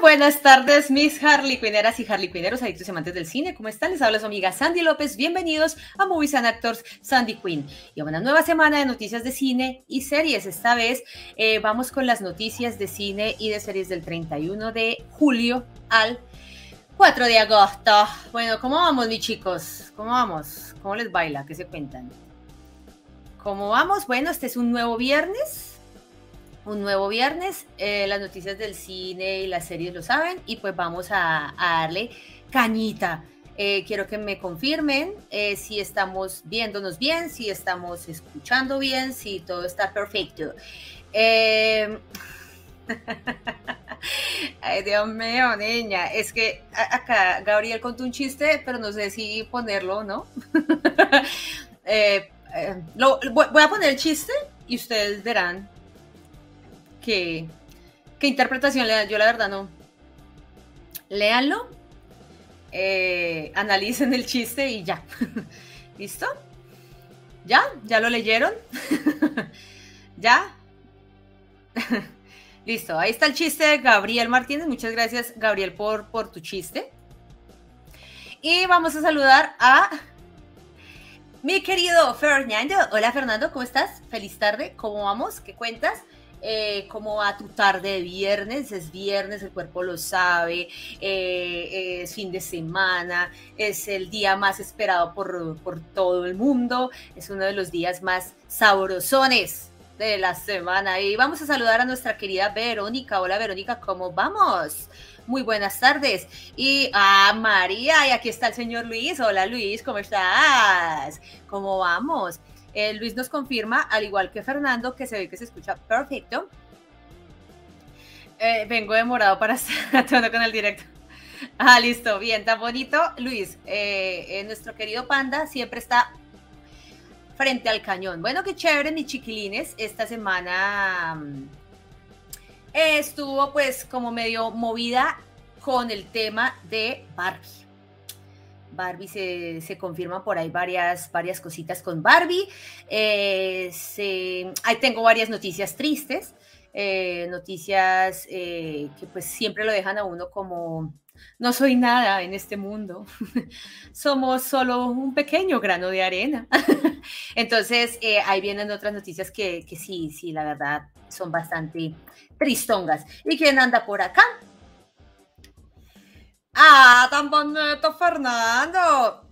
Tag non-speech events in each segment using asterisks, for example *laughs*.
Buenas tardes, mis Harley Quinneras y Harley Quinneros, adictos y amantes del cine. ¿Cómo están? Les habla su amiga Sandy López. Bienvenidos a Movies and Actors Sandy Quinn. Y a una nueva semana de noticias de cine y series. Esta vez eh, vamos con las noticias de cine y de series del 31 de julio al 4 de agosto. Bueno, ¿cómo vamos, mis chicos? ¿Cómo vamos? ¿Cómo les baila? ¿Qué se cuentan? ¿Cómo vamos? Bueno, este es un nuevo viernes un nuevo viernes. Eh, las noticias del cine y las series lo saben y pues vamos a, darle cañita. Eh, quiero que me confirmen eh, si estamos viéndonos bien, si estamos escuchando bien, si todo está perfecto. *laughs* Ay, Dios mío, niña. Es que acá Gabriel contó un chiste, pero no sé si ponerlo o no. *laughs* voy a poner el chiste y ustedes verán qué, interpretación le dan. Yo la verdad no. Léanlo, eh, analicen el chiste y ya. *laughs* ¿Listo? ¿Ya? ¿Ya lo leyeron? *laughs* ¿Ya? *laughs* Listo, ahí está el chiste de Gabriel Martínez. Muchas gracias, Gabriel, por, por tu chiste. Y vamos a saludar a mi querido Fernando. Hola, Fernando, ¿cómo estás? Feliz tarde, ¿cómo vamos? ¿Qué cuentas? Eh, como va tu tarde de viernes, es viernes, el cuerpo lo sabe, eh, es fin de semana, es el día más esperado por, por todo el mundo, es uno de los días más sabrosones de la semana. Y vamos a saludar a nuestra querida Verónica. Hola Verónica, ¿cómo vamos? Muy buenas tardes. Y a María, y aquí está el señor Luis. Hola Luis, ¿cómo estás? ¿Cómo vamos? Eh, Luis nos confirma, al igual que Fernando, que se ve que se escucha perfecto. Eh, vengo demorado para *laughs* estar con el directo. Ah, listo, bien, tan bonito. Luis, eh, nuestro querido Panda siempre está frente al cañón. Bueno, qué chévere, mis chiquilines. Esta semana mm, estuvo pues como medio movida con el tema de Barbie. Barbie se, se por ahí varias, varias cositas con Barbie. Eh, tengo varias noticias tristes, eh, noticias eh, que pues siempre lo dejan a uno como no soy nada en este mundo, *laughs* somos solo un pequeño grano de arena. *laughs* Entonces, ahí vienen otras noticias que, que sí, sí, la verdad, son bastante tristongas. ¿Y quién anda por acá? Ah, tan bonito, Fernando.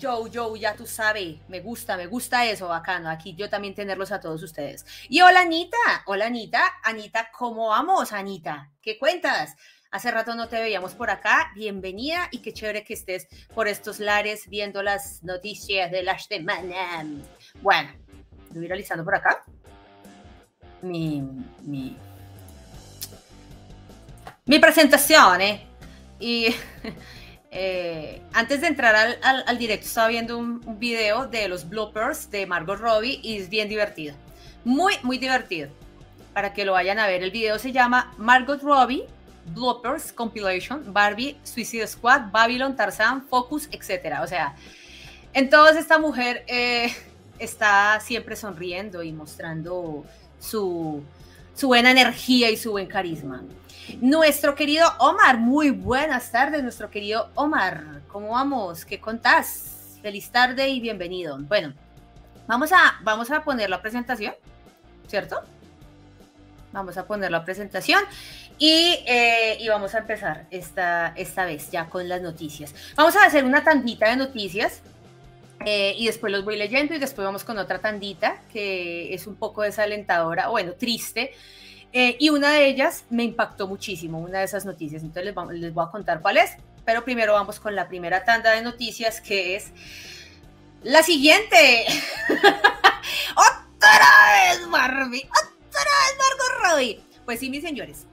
Joe, Joe, ya tú sabes, me gusta, me gusta eso, bacano. Aquí yo también tenerlos a todos ustedes. Y hola, Anita. Hola, Anita. Anita, ¿cómo vamos, Anita? ¿Qué cuentas? Hace rato no te veíamos por acá. Bienvenida y qué chévere que estés por estos lares viendo las noticias de la semana. Bueno, voy realizando por acá. Mi, mi presentación, ¿eh? Y *laughs* eh, antes de entrar al, directo estaba viendo un, video de los bloopers de Margot Robbie y es bien divertido. Muy, muy divertido. Para que lo vayan a ver. El video se llama Margot Robbie Bloopers Compilation, Barbie, Suicide Squad, Babylon, Tarzan, Focus, etc. O sea, en todas esta mujer eh, está siempre sonriendo y mostrando su buena energía y su buen carisma. Nuestro querido Omar, muy buenas tardes, nuestro querido Omar. ¿Cómo vamos? ¿Qué contás? Feliz tarde y bienvenido. Bueno, vamos a, vamos a poner la presentación, ¿cierto? Vamos a poner la presentación y, eh, vamos a empezar esta, esta vez ya con las noticias. Vamos a hacer una tandita de noticias eh, y después los voy leyendo y después vamos con otra tandita que es un poco desalentadora, bueno, triste eh, y una de ellas me impactó muchísimo, una de esas noticias. Entonces les, voy a contar cuál es. Pero primero vamos con la primera tanda de noticias, que es la siguiente. *laughs* ¡Otra vez, Barbie! ¡Otra vez, Margot Robbie! Pues sí, mis señores,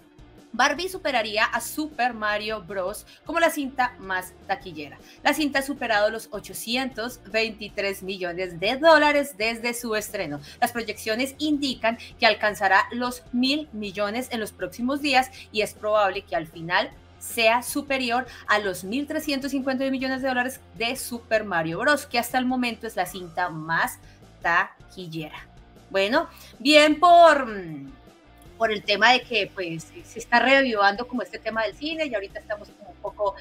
Barbie superaría a Super Mario Bros. como la cinta más taquillera. La cinta ha superado los 823 millones de dólares desde su estreno. Las proyecciones indican que alcanzará los mil millones en los próximos días y es probable que al final sea superior a los 1.350 millones de dólares de Super Mario Bros., que hasta el momento es la cinta más taquillera. Bueno, bien por por el tema de que pues se está revivando como este tema del cine y ahorita estamos como un poco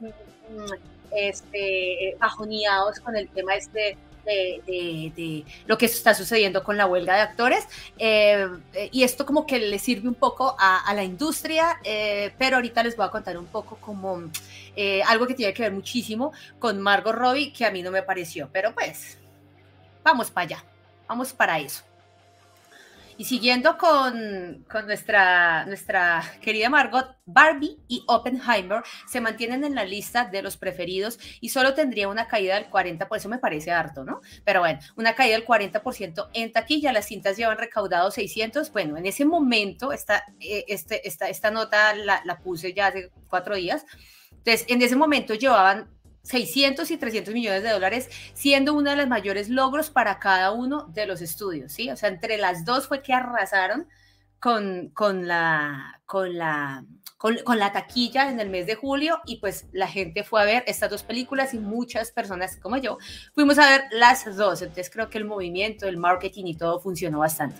mm, mm, este, bajoneados con el tema este de, lo que está sucediendo con la huelga de actores. Eh, y esto como que le sirve un poco a, la industria, eh, pero ahorita les voy a contar un poco como eh, algo que tiene que ver muchísimo con Margot Robbie, que a mí no me pareció, pero pues vamos para allá, vamos para eso. Y siguiendo con, con, nuestra, nuestra querida Margot, Barbie y Oppenheimer se mantienen en la lista de los preferidos y solo tendría una caída del 40%, por eso me parece harto, ¿no? Pero bueno, una caída del 40% en taquilla, las cintas llevan recaudado 600, bueno, en ese momento esta, eh, este, esta, esta nota la, la puse ya hace cuatro días, entonces en ese momento llevaban 600 y 300 millones de dólares, siendo uno de los mayores logros para cada uno de los estudios, ¿sí? O sea, entre las dos fue que arrasaron con, con, la, con, la, con, la taquilla en el mes de julio y pues la gente fue a ver estas dos películas y muchas personas como yo fuimos a ver las dos. Entonces creo que el movimiento, el marketing y todo funcionó bastante.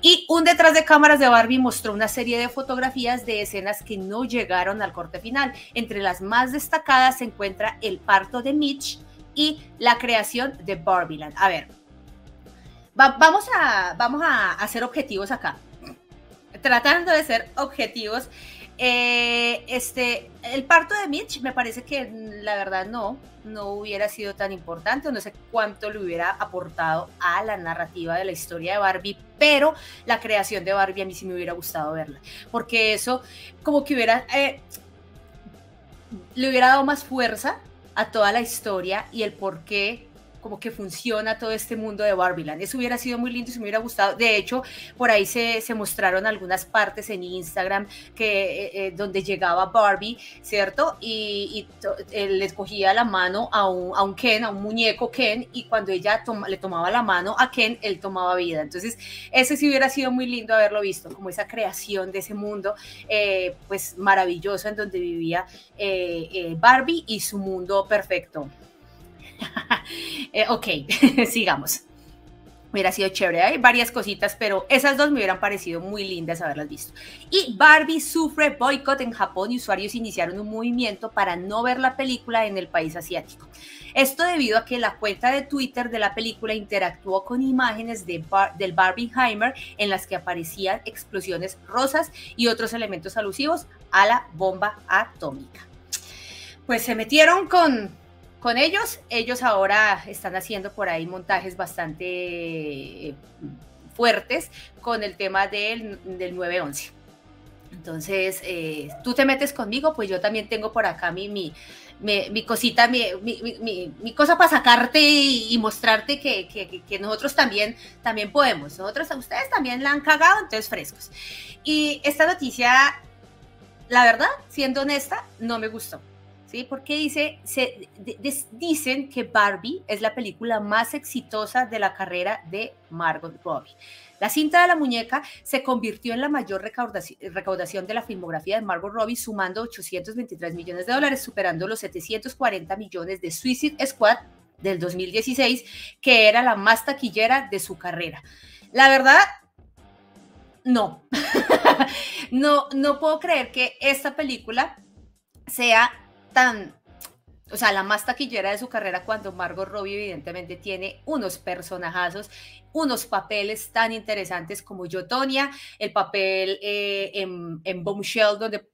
Y un detrás de cámaras de Barbie mostró una serie de fotografías de escenas que no llegaron al corte final. Entre las más destacadas se encuentra el parto de Mitch y la creación de Barbieland. A ver, vamos, a, vamos a hacer objetivos acá tratando de ser objetivos, eh, este, el parto de Mitch me parece que la verdad no, no hubiera sido tan importante, no sé cuánto le hubiera aportado a la narrativa de la historia de Barbie, pero la creación de Barbie a mí sí me hubiera gustado verla, porque eso como que hubiera, eh, le hubiera dado más fuerza a toda la historia y el por qué como que funciona todo este mundo de Barbieland. Eso hubiera sido muy lindo y se me hubiera gustado. De hecho, por ahí se, mostraron algunas partes en Instagram que, eh, eh, donde llegaba Barbie, ¿cierto? Y, y le cogía la mano a un, Ken, a un muñeco Ken, y cuando ella le tomaba la mano a Ken, él tomaba vida. Entonces, ese sí hubiera sido muy lindo haberlo visto, como esa creación de ese mundo, eh, pues maravilloso en donde vivía Barbie y su mundo perfecto. *laughs* Eh, ok, *laughs* sigamos. Hubiera sido chévere, hay varias cositas, pero esas dos me hubieran parecido muy lindas haberlas visto. Y Barbie sufre boicot en Japón y usuarios iniciaron un movimiento para no ver la película en el país asiático. Esto debido a que la cuenta de Twitter de la película interactuó con imágenes de del Barbieheimer en las que aparecían explosiones rosas y otros elementos alusivos a la bomba atómica. Pues se metieron con con ellos. Ellos ahora están haciendo por ahí montajes bastante eh, fuertes con el tema del, del 911. Entonces, eh, tú te metes conmigo, pues yo también tengo por acá mi, mi, mi, cosita, mi, mi, cosa para sacarte y, mostrarte que, que, que, nosotros también, también podemos. Nosotros, ustedes también la han cagado, entonces frescos. Y esta noticia, la verdad, siendo honesta, no me gustó. Porque dice, dicen que Barbie es la película más exitosa de la carrera de Margot Robbie. La cinta de la muñeca se convirtió en la mayor recaudación, de la filmografía de Margot Robbie, sumando 823 millones de dólares, superando los 740 millones de Suicide Squad del 2016, que era la más taquillera de su carrera. La verdad, no. *laughs* no, no puedo creer que esta película sea tan, o sea, la más taquillera de su carrera cuando Margot Robbie evidentemente tiene unos personajazos, unos papeles tan interesantes como Yo, Tonya, el papel eh, en, en Bombshell donde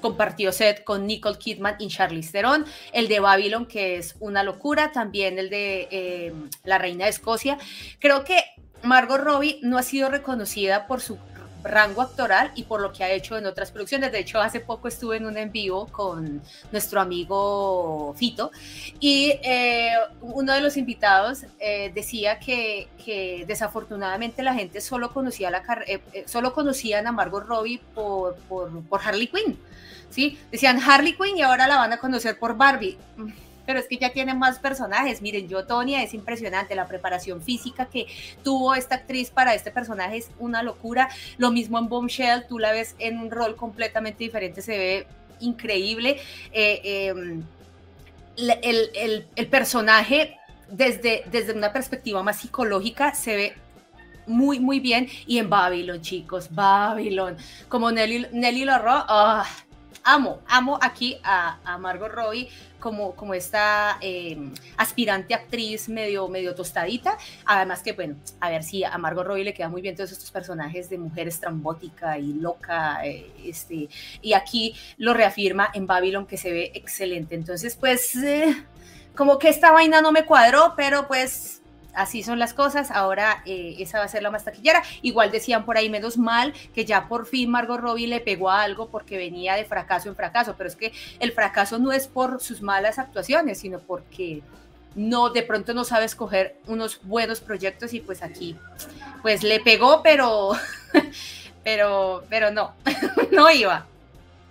compartió set con Nicole Kidman y Charlize Theron, el de Babylon que es una locura, también el de eh, La Reina de Escocia. Creo que Margot Robbie no ha sido reconocida por su rango actoral y por lo que ha hecho en otras producciones. De hecho, hace poco estuve en un en vivo con nuestro amigo Fito y eh, uno de los invitados eh, decía que, que, desafortunadamente la gente solo conocía la eh, solo conocían a Margot Robbie por, por, por Harley Quinn. ¿sí? Decían Harley Quinn y ahora la van a conocer por Barbie pero es que ya tiene más personajes. Miren, yo, Tonia, es impresionante la preparación física que tuvo esta actriz para este personaje, es una locura. Lo mismo en Bombshell, tú la ves en un rol completamente diferente, se ve increíble. Eh, em, el, personaje desde, desde una perspectiva más psicológica se ve muy, muy bien. Y en Babylon, chicos, Babylon. Como Nelly, Nelly Larro, ah, amo, amo aquí a, a Margot Robbie como, como esta em, aspirante actriz medio, medio tostadita. Además que, bueno, a ver si a Margot Robbie le queda muy bien todos estos personajes de mujer estrambótica y loca. Eh, este, y aquí lo reafirma en Babylon que se ve excelente. Entonces, pues, eh, como que esta vaina no me cuadró, pero pues así son las cosas, ahora eh, esa va a ser la más taquillera. Igual decían por ahí, menos mal que ya por fin Margot Robbie le pegó a algo porque venía de fracaso en fracaso, pero es que el fracaso no es por sus malas actuaciones, sino porque no, de pronto no sabe escoger unos buenos proyectos y pues aquí, pues le pegó, pero, *laughs* pero, pero no, *laughs* no iba.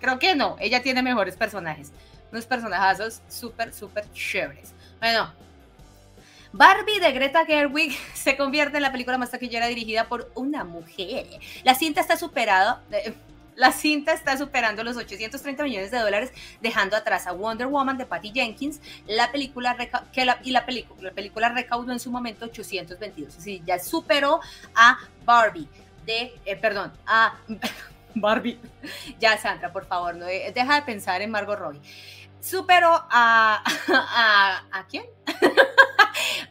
Creo que no, ella tiene mejores personajes, unos personajazos súper, súper chéveres. Bueno, Barbie de Greta Gerwig *laughs* se convierte en la película más taquillera dirigida por una mujer. La cinta está superada. Eh, la cinta está superando los 830 millones de dólares, dejando atrás a Wonder Woman de Patty Jenkins. La película que y la, película, la película recaudó en su momento 822. Así ya superó a Barbie de, eh, perdón, a *laughs* Barbie. Ya, Sandra, por favor, no, eh, deja de pensar en Margot Robbie. Superó a, *laughs* a, ¿a quién?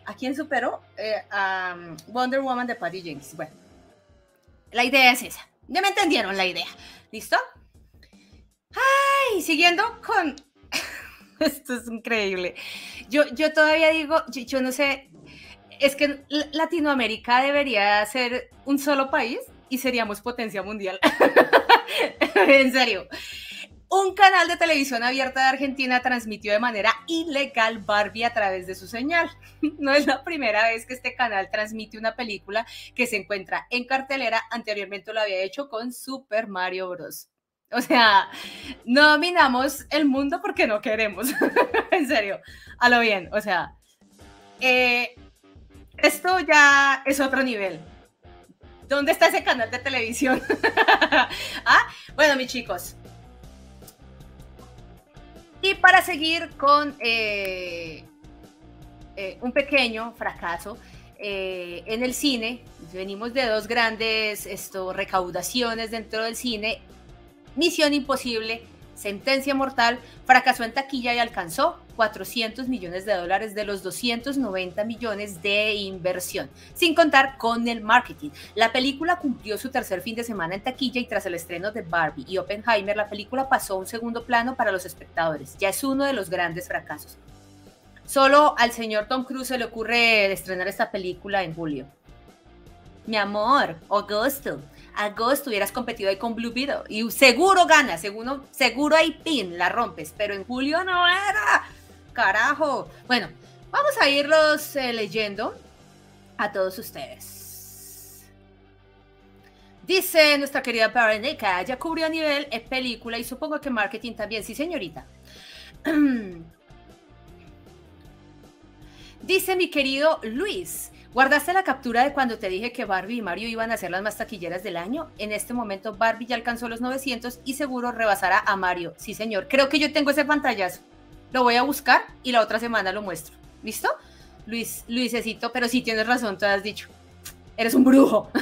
¿A quién superó? Eh, a um, Wonder Woman de Patty Jenkins. Bueno, la idea es esa. Ya me entendieron la idea. ¿Listo? Ay, siguiendo con... *laughs* Esto es increíble. Yo, yo todavía digo, yo, no sé, es que Latinoamérica debería ser un solo país y seríamos potencia mundial. *laughs* en serio. Un canal de televisión abierta de Argentina transmitió de manera ilegal Barbie a través de su señal. *laughs* No es la primera vez que este canal transmite una película que se encuentra en cartelera. Anteriormente lo había hecho con Super Mario Bros. O sea, no dominamos el mundo porque no queremos. *laughs* en serio, a lo bien. O sea, eh, esto ya es otro nivel. ¿Dónde está ese canal de televisión? *laughs* ¿Ah? Bueno, mis chicos, y para seguir con eh, eh, un pequeño fracaso eh, en el cine, venimos de dos grandes esto, recaudaciones dentro del cine. Misión Imposible, Sentencia Mortal, fracasó en taquilla y alcanzó 400 millones de dólares de los 290 millones de inversión, sin contar con el marketing. La película cumplió su tercer fin de semana en taquilla y tras el estreno de Barbie y Oppenheimer, la película pasó a un segundo plano para los espectadores. Ya es uno de los grandes fracasos. Solo al señor Tom Cruise se le ocurre estrenar esta película en julio. Mi amor, agosto. Agosto hubieras competido ahí con Blue Beetle y seguro ganas, seguro, seguro ahí pin, la rompes, pero en julio no era carajo. Bueno, vamos a irlos eh, leyendo a todos ustedes. Dice nuestra querida Veronica, ya cubrió a nivel eh, película y supongo que marketing también. Sí, señorita. *clears throat* Dice mi querido Luis, ¿guardaste la captura de cuando te dije que Barbie y Mario iban a ser las más taquilleras del año? En este momento Barbie ya alcanzó los 900 y seguro rebasará a Mario. Sí, señor. Creo que yo tengo ese pantallazo. Lo voy a buscar y la otra semana lo muestro. ¿Listo? Luis, Luisecito, pero sí tienes razón, te has dicho. Eres un brujo. *laughs*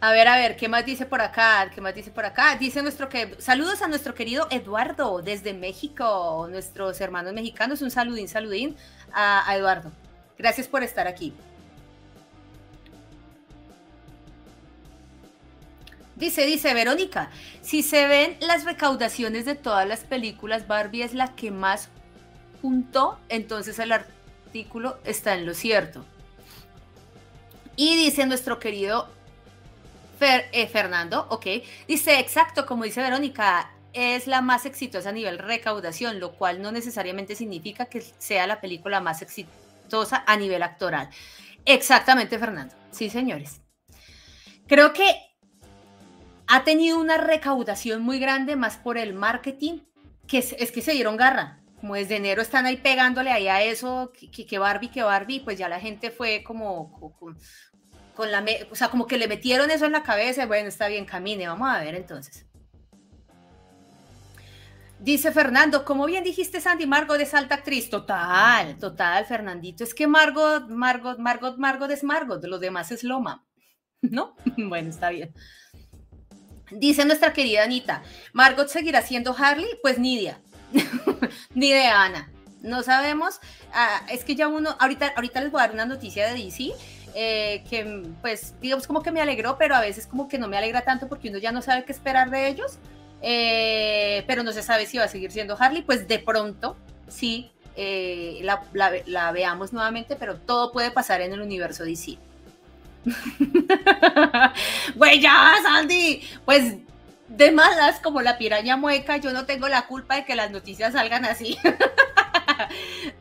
A ver, a ver, ¿qué más dice por acá? ¿Qué más dice por acá? Dice nuestro que saludos a nuestro querido Eduardo desde México, nuestros hermanos mexicanos. Un saludín, saludín a Eduardo. Gracias por estar aquí. Dice, dice Verónica, si se ven las recaudaciones de todas las películas, Barbie es la que más juntó, entonces el artículo está en lo cierto. Y dice nuestro querido eh, Fernando, ok, dice exacto, como dice Verónica, es la más exitosa a nivel recaudación, lo cual no necesariamente significa que sea la película más exitosa a nivel actoral. Exactamente, Fernando. Sí, señores. Creo que ha tenido una recaudación muy grande más por el marketing, que es, que se dieron garra. Como desde enero están ahí pegándole ahí a eso, que, que Barbie, que Barbie, pues ya la gente fue como con, la, o sea, como que le metieron eso en la cabeza, bueno, está bien, camine, vamos a ver entonces. Dice Fernando, como bien dijiste Sandy, Margot es alta actriz. Total, total, Fernandito. Es que Margot, Margot, Margot, Margot es Margot, los demás es Loma. ¿No? *laughs* Bueno, está bien. Dice nuestra querida Anita, ¿Margot seguirá siendo Harley? Pues ni idea. *laughs* de Ana. No sabemos. Ah, es que ya uno, ahorita, ahorita les voy a dar una noticia de DC. Eh, que pues digamos como que me alegró, pero a veces como que no me alegra tanto porque uno ya no sabe qué esperar de ellos. Eh, pero no se sabe si va a seguir siendo Harley, pues de pronto sí eh, la, veamos nuevamente, pero todo puede pasar en el universo DC. *laughs* Güey, ya, Sandy, pues de malas como la piraña mueca, yo no tengo la culpa de que las noticias salgan así. *laughs*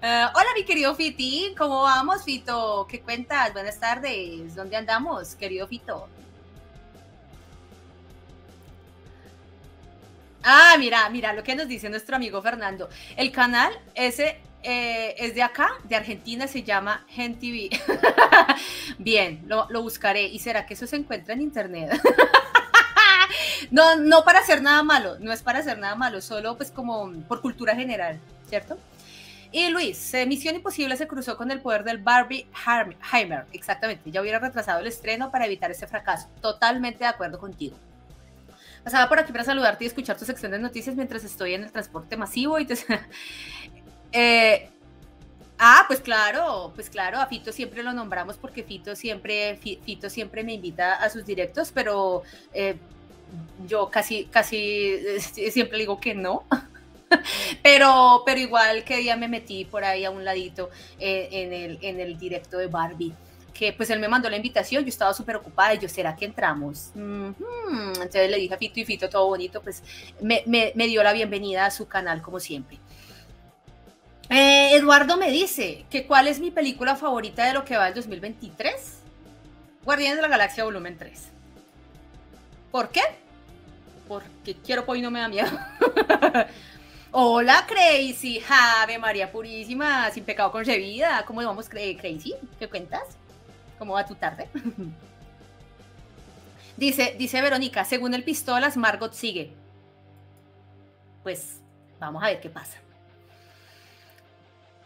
Eh, hola, mi querido Fiti, ¿cómo vamos, Fito? ¿Qué cuentas? Buenas tardes, ¿dónde andamos, querido Fito? Ah, mira, mira lo que nos dice nuestro amigo Fernando. El canal ese eh, es de acá, de Argentina, se llama Gen TV. *laughs* Bien, lo, buscaré. ¿Y será que eso se encuentra en internet? *laughs* no, no para hacer nada malo, no es para hacer nada malo, solo pues como por cultura general, ¿cierto? Y Luis, Misión Imposible se cruzó con el poder del Barbie Heimer, exactamente, ya hubiera retrasado el estreno para evitar ese fracaso. Totalmente de acuerdo contigo. Pasaba por aquí para saludarte y escuchar tu sección de noticias mientras estoy en el transporte masivo y te... *laughs* Eh, ah, pues claro, pues claro, a Fito siempre lo nombramos porque Fito siempre, Fito siempre me invita a sus directos, pero eh, yo casi, casi eh, siempre digo que no. *laughs* pero, pero igual que día me metí por ahí a un ladito en, el, en el directo de Barbie que pues él me mandó la invitación, yo estaba súper ocupada y yo, ¿será que entramos? Entonces le dije a Fito y Fito, todo bonito, pues me, dio la bienvenida a su canal como siempre. Eh, Eduardo me dice que cuál es mi película favorita de lo que va el 2023. Guardianes de la Galaxia Volumen 3. ¿Por qué? Porque quiero pues y no me da miedo. *laughs* Hola Crazy, Ave María Purísima, sin pecado concebida. ¿Cómo vamos Crazy? ¿Qué cuentas? ¿Cómo va tu tarde? *laughs* dice, dice Verónica, según el pistolas, Margot sigue. Pues vamos a ver qué pasa.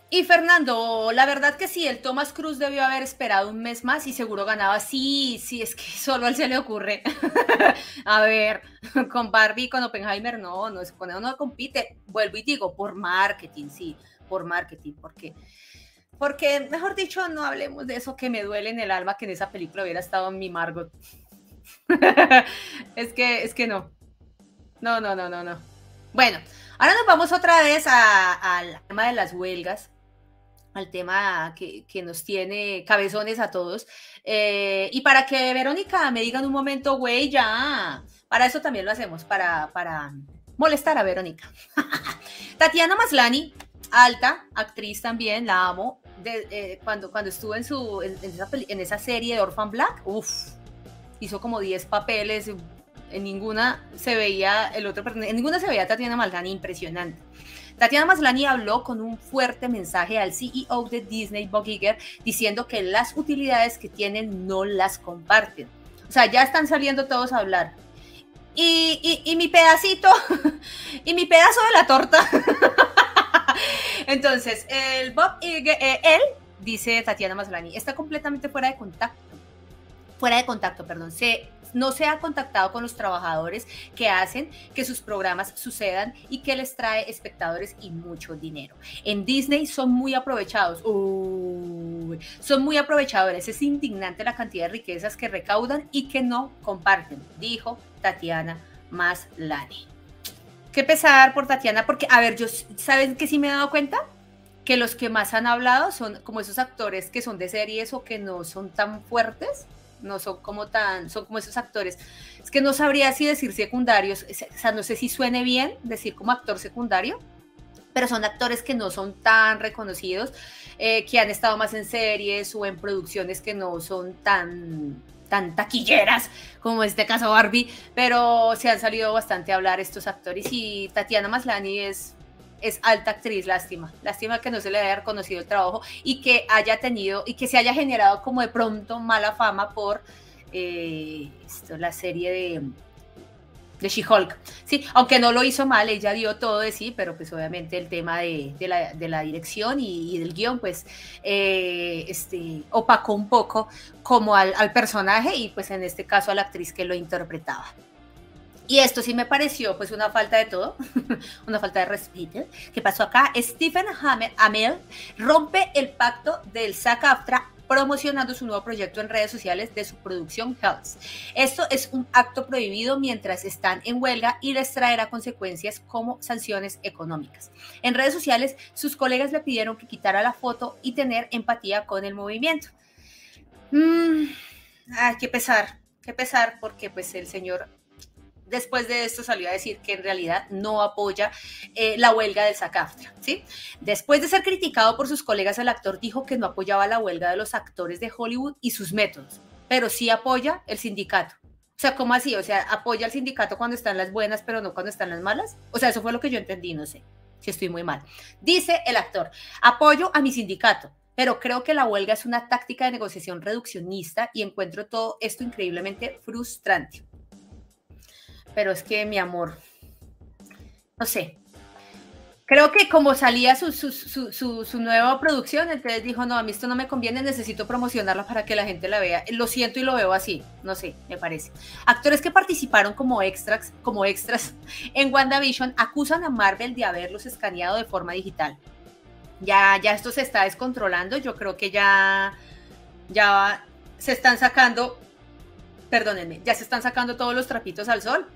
Y Fernando, la verdad que sí, el Thomas Cruz debió haber esperado un mes más y seguro ganaba. Sí, sí, es que *laughs* solo a él se le ocurre. *laughs* a ver, *laughs* con Barbie, con Oppenheimer, no, no, con él no compite. Vuelvo y digo, por marketing, sí, por marketing, porque porque, mejor dicho, no hablemos de eso que me duele en el alma que en esa película hubiera estado mi Margot. es que, es que no. No, no, no, no, no. Bueno, ahora nos vamos otra vez al tema de las huelgas, al tema que, nos tiene cabezones a todos. Eh, y para que Verónica me diga en un momento, güey, ya. Para eso también lo hacemos, para, para molestar a Verónica. *laughs* Tatiana Maslani, alta, actriz también, la amo. Eh, cuando, cuando estuvo en, su, en, esa, serie de Orphan Black, uff, hizo como 10 papeles, en ninguna se veía el otro en ninguna se veía Tatiana Maslany impresionante. Tatiana Maslany habló con un fuerte mensaje al CEO de Disney, Bob Iger, diciendo que las utilidades que tienen no las comparten. O sea, ya están saliendo todos a hablar. Y, y mi pedacito, *laughs* y mi pedazo de la torta *laughs* Entonces, el Bob, eh, él, dice Tatiana Maslany, está completamente fuera de contacto. Fuera de contacto, perdón. Se, no se ha contactado con los trabajadores que hacen que sus programas sucedan y que les trae espectadores y mucho dinero. En Disney son muy aprovechados. son muy aprovechadores. Es indignante la cantidad de riquezas que recaudan y que no comparten, dijo Tatiana Maslany qué pesar por Tatiana, porque, a ver, ¿saben que sí me he dado cuenta? Que los que más han hablado son como esos actores que son de series o que no son tan fuertes, no son como tan, son como esos actores. Es que no sabría si decir secundarios, o sea, no sé si suene bien decir como actor secundario, pero son actores que no son tan reconocidos, eh, que han estado más en series o en producciones que no son tan tan taquilleras como este caso Barbie, pero se han salido bastante a hablar estos actores y Tatiana Maslany es, es alta actriz, lástima, lástima que no se le haya reconocido el trabajo y que haya tenido y que se haya generado como de pronto mala fama por eh, la serie de de She-Hulk. Sí, aunque no lo hizo mal, ella dio todo de sí, pero pues obviamente el tema de, la, dirección y, del guion, pues eh, este, opacó un poco como al, personaje y pues en este caso a la actriz que lo interpretaba. Y esto sí me pareció pues una falta de todo, *laughs* una falta de respeto. ¿Qué pasó acá? Stephen Amell rompe el pacto del SAG-AFTRA promocionando su nuevo proyecto en redes sociales de su producción Health. Esto es un acto prohibido mientras están en huelga y les traerá consecuencias como sanciones económicas. En redes sociales, sus colegas le pidieron que quitara la foto y tener empatía con el movimiento. Mm, qué pesar, qué pesar, porque pues el señor después de esto salió a decir que en realidad no apoya eh, la huelga del SACAFTRA. ¿sí? Después de ser criticado por sus colegas, el actor dijo que no apoyaba la huelga de los actores de Hollywood y sus métodos, pero sí apoya el sindicato. O sea, ¿cómo así? O sea, apoya al sindicato cuando están las buenas, pero no cuando están las malas. O sea, eso fue lo que yo entendí, no sé si estoy muy mal. Dice el actor, apoyo a mi sindicato, pero creo que la huelga es una táctica de negociación reduccionista y encuentro todo esto increíblemente frustrante pero es que mi amor, no sé. Creo que como salía su, su, nueva producción, entonces dijo, no, a mí esto no me conviene, necesito promocionarla para que la gente la vea. Lo siento y lo veo así, no sé, me parece. Actores que participaron como extras, como extras *laughs* en WandaVision acusan a Marvel de haberlos escaneado de forma digital. Ya, ya esto se está descontrolando, yo creo que ya, ya se están sacando, perdónenme, ya se están sacando todos los trapitos al sol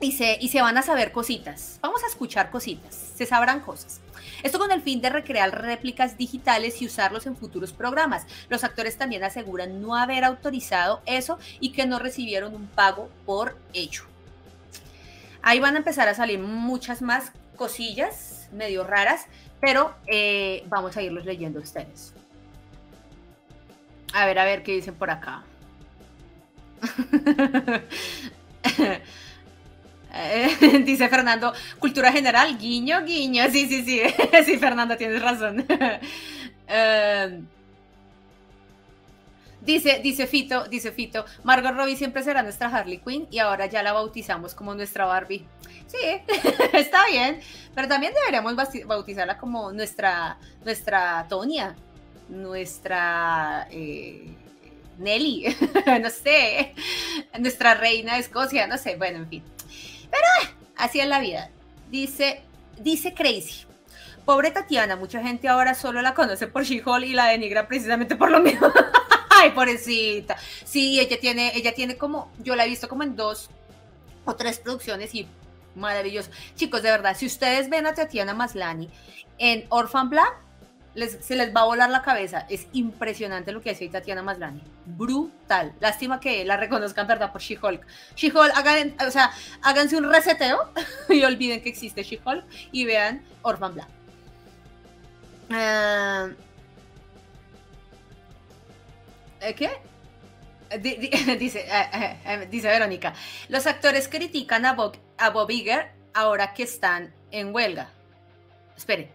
y se, y se van a saber cositas. Vamos a escuchar cositas, se sabrán cosas. Esto con el fin de recrear réplicas digitales y usarlos en futuros programas. Los actores también aseguran no haber autorizado eso y que no recibieron un pago por ello. Ahí van a empezar a salir muchas más cosillas medio raras, pero eh, vamos a irlos leyendo ustedes. A ver, a ver qué dicen por acá. *laughs* Eh, *laughs* dice Fernando, cultura general, guiño, guiño. Sí, sí, sí, *laughs* sí, Fernando, tienes razón. *laughs* Em, dice, dice Fito, dice Fito, Margot Robbie siempre será nuestra Harley Quinn y ahora ya la bautizamos como nuestra Barbie. Sí, está bien, pero también deberíamos bautizarla como nuestra, nuestra Tonia, nuestra eh, Nelly, no sé, nuestra reina de Escocia, no sé, bueno, en fin. Pero eh, así es la vida. Dice, dice Crazy. Pobre Tatiana, mucha gente ahora solo la conoce por She-Hulk y la denigra precisamente por lo mismo. *laughs* Ay, pobrecita. Sí, ella tiene, ella tiene como, yo la he visto como en dos o tres producciones y maravilloso. Chicos, de verdad, si ustedes ven a Tatiana Maslani en Orphan Black, se les va a volar la cabeza. Es impresionante lo que hace Tatiana Maslani. Brutal. Lástima que la reconozcan, ¿verdad? Por She-Hulk. She-Hulk, o sea, háganse un reseteo *laughs* y olviden que existe She-Hulk y vean Orphan Black. *laughs* ¿eh, ¿Qué? dice, eh, eh, dice Verónica, los actores critican a Bob, a Bob Iger ahora que están en huelga. Espere,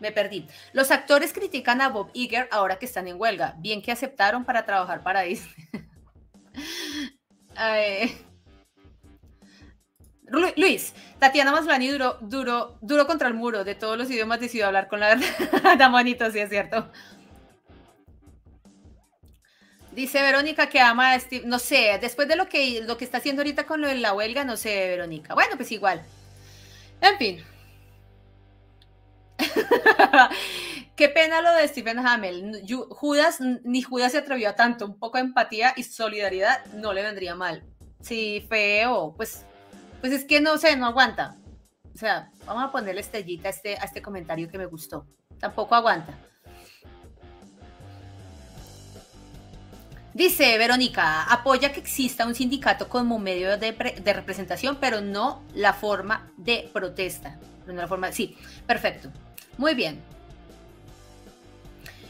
me perdí. Los actores critican a Bob Iger ahora que están en huelga. Bien que aceptaron para trabajar para Disney. *laughs* Luis, Tatiana Maslani duró, duro, duro contra el muro. De todos los idiomas decidió hablar con la *laughs* verdad. Tan bonito, sí es cierto. Dice Verónica que ama a Steve. No sé, después de lo que, lo que está haciendo ahorita con lo de la huelga, no sé, Verónica. Bueno, pues igual. En fin. *laughs* Qué pena lo de Stephen Hamel. Judas, ni Judas se atrevió a tanto. Un poco de empatía y solidaridad no le vendría mal. Sí, feo. Pues, pues es que no sé, no aguanta. O sea, vamos a ponerle estrellita a este, a este comentario que me gustó. Tampoco aguanta. Dice Verónica, apoya que exista un sindicato como medio de, de representación, pero no la forma de protesta. No la forma, sí, perfecto. Muy bien.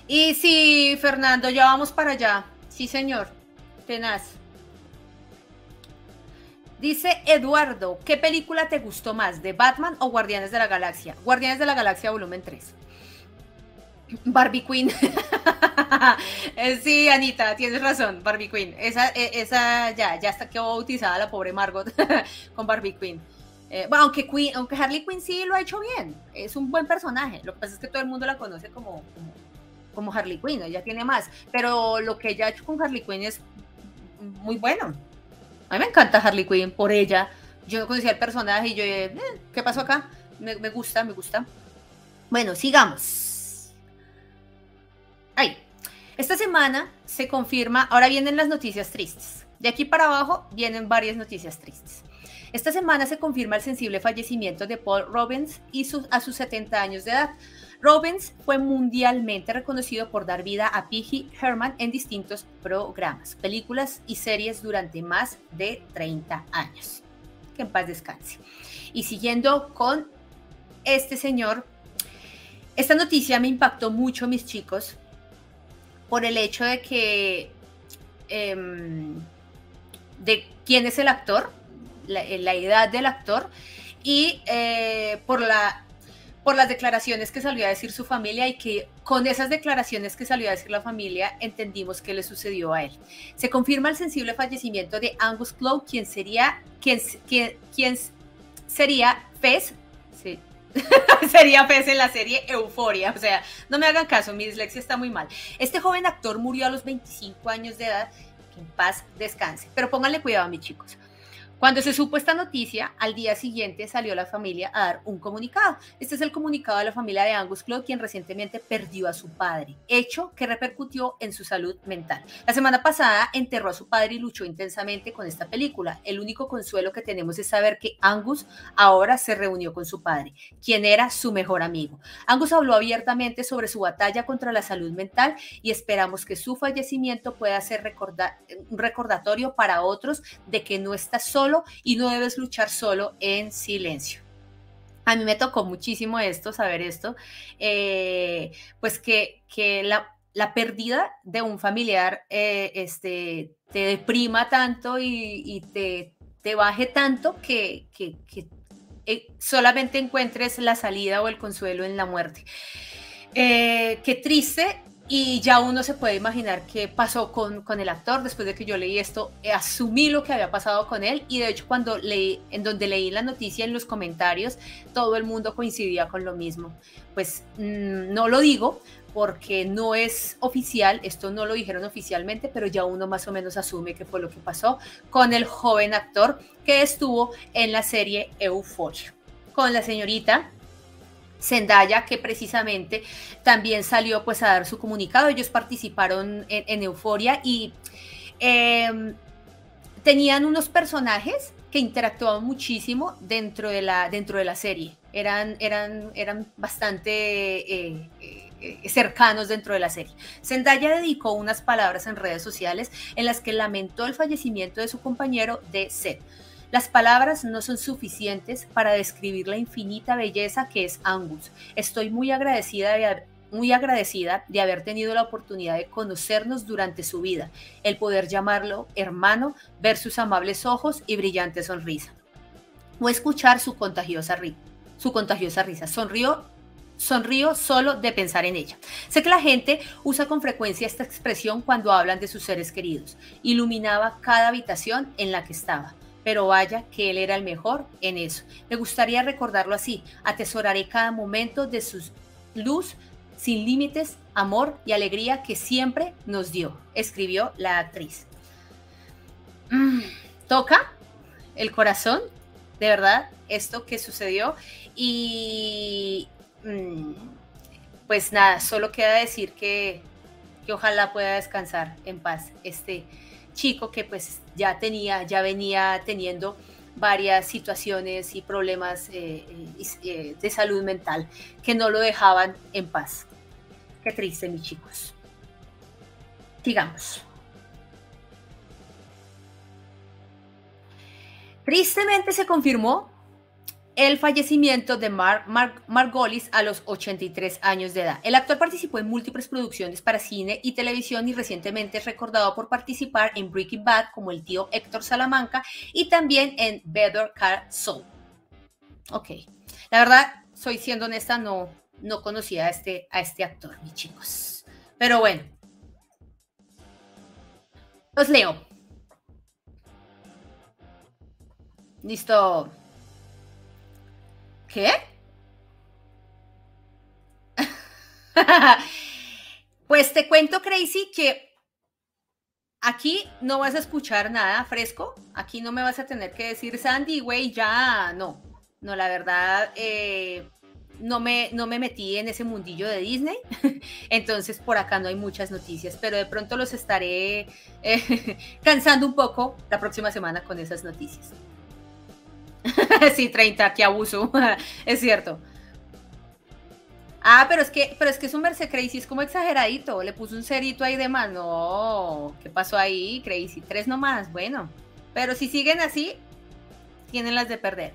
Y sí, Fernando, ya vamos para allá. Sí, señor. Tenaz. Dice Eduardo, ¿qué película te gustó más, de Batman o Guardianes de la Galaxia? Guardianes de la Galaxia volumen 3. Barbie Queen. *laughs* Eh, sí, Anita, tienes razón, Barbie Queen. Esa, e, esa ya, ya está quedó bautizada la pobre Margot *laughs* con Barbie Queen. Eh, bueno, aunque, Queen, aunque Harley Quinn sí lo ha hecho bien, es un buen personaje. Lo que pasa es que todo el mundo la conoce como, como, Harley Quinn, ella tiene más. Pero lo que ella ha hecho con Harley Quinn es muy bueno. A mí me encanta Harley Quinn por ella. Yo no conocía el personaje y yo, eh, ¿qué pasó acá? Me, me gusta, me gusta. Bueno, sigamos. Esta semana se confirma, ahora vienen las noticias tristes. De aquí para abajo vienen varias noticias tristes. Esta semana se confirma el sensible fallecimiento de Paul Robbins y a sus 70 años de edad. Robbins fue mundialmente reconocido por dar vida a Piggy Herman en distintos programas, películas y series durante más de 30 años. Que en paz descanse. Y siguiendo con este señor, esta noticia me impactó mucho, mis chicos, por el hecho de que, em, de quién es el actor, la, edad del actor, y eh, por, la, por las declaraciones que salió a decir su familia y que con esas declaraciones que salió a decir la familia entendimos qué le sucedió a él. Se confirma el sensible fallecimiento de Angus Clow, quien sería, quien, quien, quien sería Fez, sí, *laughs* Sería Fez en la serie Euforia. O sea, no me hagan caso, mi dislexia está muy mal. Este joven actor murió a los 25 años de edad. En paz descanse. Pero pónganle cuidado, mis chicos. Cuando se supo esta noticia, al día siguiente salió la familia a dar un comunicado. Este es el comunicado de la familia de Angus Claude, quien recientemente perdió a su padre, hecho que repercutió en su salud mental. La semana pasada enterró a su padre y luchó intensamente con esta película. El único consuelo que tenemos es saber que Angus ahora se reunió con su padre, quien era su mejor amigo. Angus habló abiertamente sobre su batalla contra la salud mental y esperamos que su fallecimiento pueda ser un recordatorio para otros de que no está solo y no debes luchar solo en silencio. A mí me tocó muchísimo esto, saber esto, eh, pues que, que la, la, pérdida de un familiar eh, este, te deprima tanto y, te, te, baje tanto que, que, eh, solamente encuentres la salida o el consuelo en la muerte. qué triste y ya uno se puede imaginar qué pasó con, con, el actor. Después de que yo leí esto, eh, asumí lo que había pasado con él. Y de hecho, cuando leí, en donde leí la noticia en los comentarios, todo el mundo coincidía con lo mismo. Pues mm, no lo digo porque no es oficial, esto no lo dijeron oficialmente, pero ya uno más o menos asume que fue lo que pasó con el joven actor que estuvo en la serie Euphoria. Con la señorita Zendaya, que precisamente también salió pues a dar su comunicado. Ellos participaron en, Euforia y em, tenían unos personajes que interactuaban muchísimo dentro de la, dentro de la serie. Eran, eran, eran bastante eh, eh, cercanos dentro de la serie. Zendaya dedicó unas palabras en redes sociales en las que lamentó el fallecimiento de su compañero de set las palabras no son suficientes para describir la infinita belleza que es Angus. Estoy muy agradecida de muy agradecida de haber tenido la oportunidad de conocernos durante su vida, el poder llamarlo hermano, ver sus amables ojos y brillante sonrisa, o escuchar su contagiosa, su contagiosa risa. Sonrió sonrío solo de pensar en ella. Sé que la gente usa con frecuencia esta expresión cuando hablan de sus seres queridos. Iluminaba cada habitación en la que estaba pero vaya que él era el mejor en eso. Me gustaría recordarlo así. Atesoraré cada momento de su luz sin límites, amor y alegría que siempre nos dio, escribió la actriz. Mm, toca el corazón, de verdad, esto que sucedió. Y mm, pues nada, solo queda decir que, que ojalá pueda descansar en paz este chico que pues ya tenía, ya venía teniendo varias situaciones y problemas eh, eh, eh, de salud mental que no lo dejaban en paz. Qué triste, mis chicos. Sigamos. Tristemente se confirmó el fallecimiento de Mark, Margolis a los 83 años de edad. El actor participó en múltiples producciones para cine y televisión y recientemente es recordado por participar en Breaking Bad como el tío Héctor Salamanca y también en Better Call Saul. Ok, la verdad, soy siendo honesta, no, no conocía a este, a este actor, mis chicos. Pero bueno, los leo. Listo. ¿Qué? *laughs* pues te cuento, Crazy, que aquí no vas a escuchar nada fresco. Aquí no me vas a tener que decir, Sandy, güey, ya no. No, la verdad, eh, no, me, no me metí en ese mundillo de Disney. *laughs* Entonces, por acá no hay muchas noticias, pero de pronto los estaré eh, *laughs* cansando un poco la próxima semana con esas noticias. *laughs* sí, 30, qué abuso. *laughs* es cierto. Ah, pero es que, pero es que Merce Crazy, es como exageradito. Le puso un cerito ahí de más. No, ¿qué pasó ahí? Crazy, tres nomás. Bueno, pero si siguen así, tienen las de perder.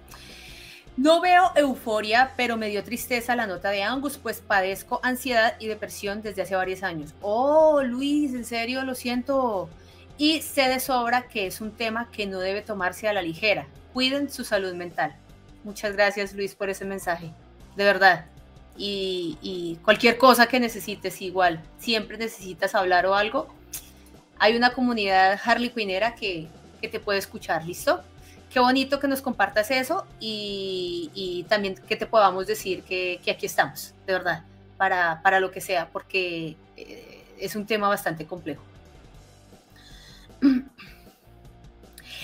No veo euforia, pero me dio tristeza la nota de Angus, pues padezco ansiedad y depresión desde hace varios años. Oh, Luis, en serio, lo siento. Y sé de sobra que es un tema que no debe tomarse a la ligera. Cuiden su salud mental. Muchas gracias, Luis, por ese mensaje. De verdad y, cualquier cosa que necesites igual, siempre necesitas hablar o algo, hay una comunidad Harley Quinnera que, que te puede escuchar, ¿listo? Qué bonito que nos compartas eso y, también que te podamos decir que, aquí estamos, de verdad, para, para lo que sea, porque eh, es un tema bastante complejo. *clears throat*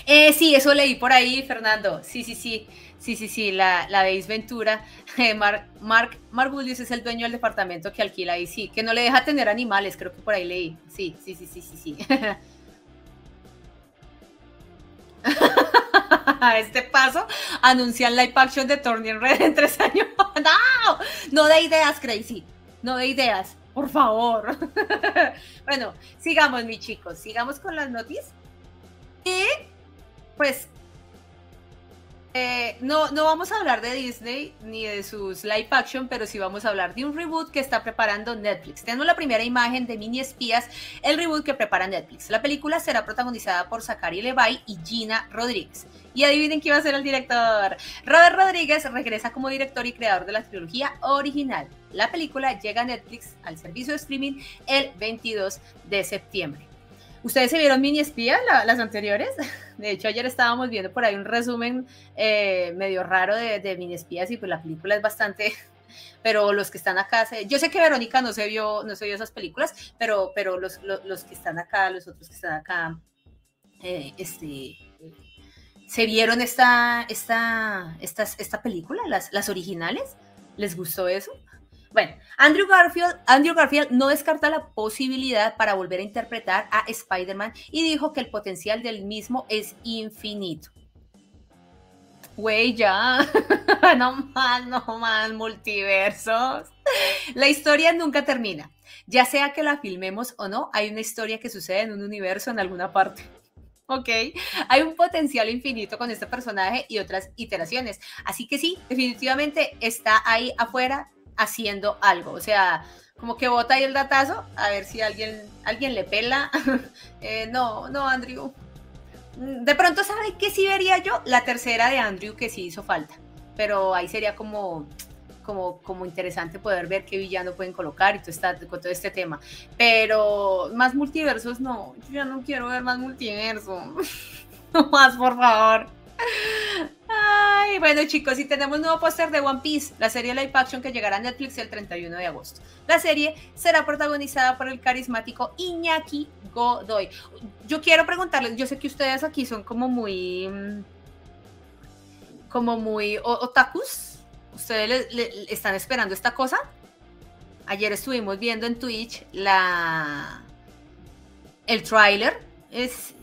Eh, sí, eso leí por ahí, Fernando. Sí, sí, sí. Sí, sí, sí, la, la de Ventura. *laughs* Mark, Mark, Mark es el dueño del departamento que alquila y sí, que no le deja tener animales, creo que por ahí leí. Sí, sí, sí, sí, sí, sí. A *laughs* este paso anuncian live action de Turning Red en tres años. *laughs* ¡No! No de ideas, Crazy. No de ideas, por favor. bueno, sigamos, mis chicos. Sigamos con las noticias. Y pues eh, no, no vamos a hablar de Disney ni de sus live action, pero sí vamos a hablar de un reboot que está preparando Netflix. Tenemos la primera imagen de Mini Espías, el reboot que prepara Netflix. La película será protagonizada por Zachary Levi y Gina Rodríguez. Y adivinen quién va a ser el director. Robert Rodríguez regresa como director y creador de la trilogía original. La película llega a Netflix al servicio de streaming el 22 de septiembre. ¿Ustedes se vieron Mini Espía, las anteriores? *laughs* De hecho, ayer estábamos viendo por ahí un resumen eh, medio raro de, Mini Espías y pues la película es bastante... *laughs* Pero los que están acá, yo sé que Verónica no se vio, no se vio esas películas, pero, pero los, que están acá, los otros que están acá, eh, este, se vieron esta, esta, esta película, las, las originales, ¿les gustó eso? Bueno, Andrew Garfield, Andrew Garfield no descarta la posibilidad para volver a interpretar a Spider-Man y dijo que el potencial del mismo es infinito. Güey, ya. *laughs* no más, no más multiversos. La historia nunca termina. Ya sea que la filmemos o no, hay una historia que sucede en un universo en alguna parte. *laughs* ¿ok? Hay un potencial infinito con este personaje y otras iteraciones. Así que sí, definitivamente está ahí afuera haciendo algo. O sea, como que bota ahí el datazo, a ver si alguien, alguien le pela. *laughs* Eh, no, no, Andrew. Mm, de pronto, ¿sabe qué sí vería yo? La tercera de Andrew que sí hizo falta. Pero ahí sería como, como, como interesante poder ver qué villano pueden colocar y todo, está, con todo este tema. Pero más multiversos, no. Yo ya no quiero ver más multiverso. *laughs* no más, por favor. Ay, bueno chicos, y tenemos nuevo póster de One Piece, la serie live action que llegará a Netflix el 31 de agosto. La serie será protagonizada por el carismático Iñaki Godoy. Yo quiero preguntarles, yo sé que ustedes aquí son como muy, mm, como muy otakus. ¿Ustedes están esperando esta cosa? Ayer estuvimos viendo en Twitch la el tráiler. Es,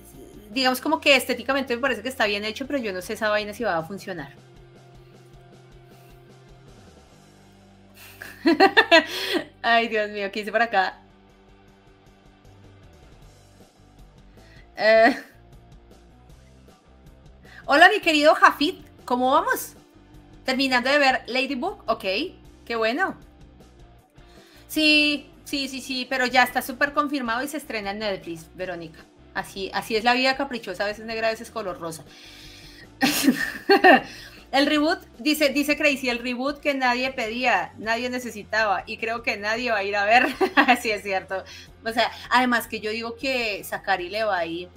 digamos como que estéticamente me parece que está bien hecho, pero yo no sé esa vaina si va a funcionar. *laughs* Ay, Dios mío, ¿qué hice por acá? Eh, hola, mi querido Jafit, ¿cómo vamos? Terminando de ver Ladybug, ok, qué bueno. Sí, sí, sí, sí, pero ya está súper confirmado y se estrena en Netflix, Verónica. Así, así es la vida caprichosa, a veces negra, a veces color rosa. *laughs* El reboot, dice, dice Crazy, el reboot que nadie pedía, nadie necesitaba y creo que nadie va a ir a ver. *laughs* sí, es cierto. O sea, además que yo digo que Zachary le va a ir,